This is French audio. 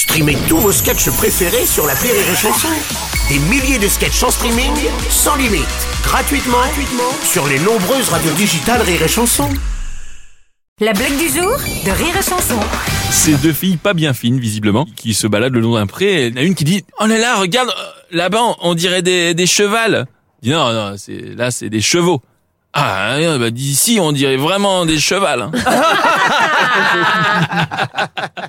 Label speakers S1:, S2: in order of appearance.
S1: Streamez tous vos sketchs préférés sur la Rire et Chanson. Des milliers de sketchs en streaming, sans limite, gratuitement, gratuitement sur les nombreuses radios digitales Rire et Chanson.
S2: La blague du jour de Rire et Chanson.
S3: Ces deux filles pas bien fines, visiblement, qui se baladent le long d'un pré. Il y en a une qui dit « Oh là là, regarde, euh, là-bas, on dirait des, des chevals. » dit « Non, non, c'est là, c'est des chevaux. » Ah, bah, d'ici, on dirait vraiment des chevals. hein.